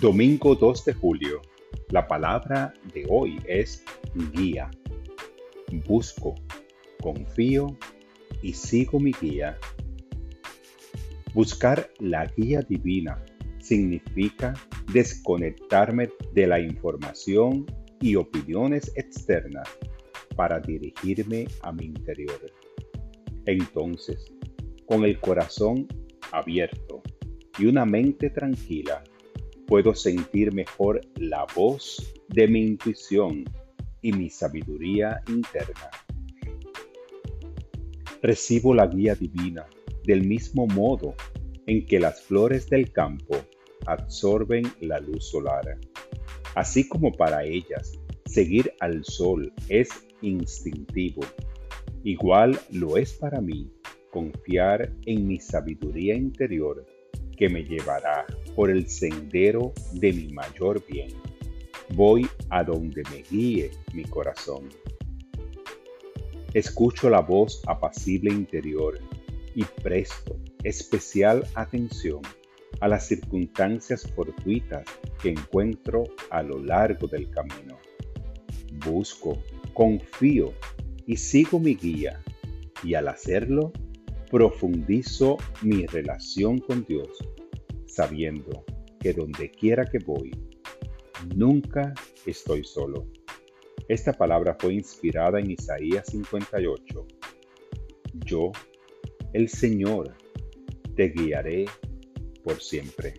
Domingo 2 de julio. La palabra de hoy es guía. Busco, confío y sigo mi guía. Buscar la guía divina significa desconectarme de la información y opiniones externas para dirigirme a mi interior. Entonces, con el corazón abierto y una mente tranquila, puedo sentir mejor la voz de mi intuición y mi sabiduría interna. Recibo la guía divina del mismo modo en que las flores del campo absorben la luz solar. Así como para ellas seguir al sol es instintivo, igual lo es para mí confiar en mi sabiduría interior que me llevará por el sendero de mi mayor bien. Voy a donde me guíe mi corazón. Escucho la voz apacible interior y presto especial atención a las circunstancias fortuitas que encuentro a lo largo del camino. Busco, confío y sigo mi guía y al hacerlo profundizo mi relación con Dios, sabiendo que donde quiera que voy, nunca estoy solo. Esta palabra fue inspirada en Isaías 58. Yo, el Señor, te guiaré por siempre.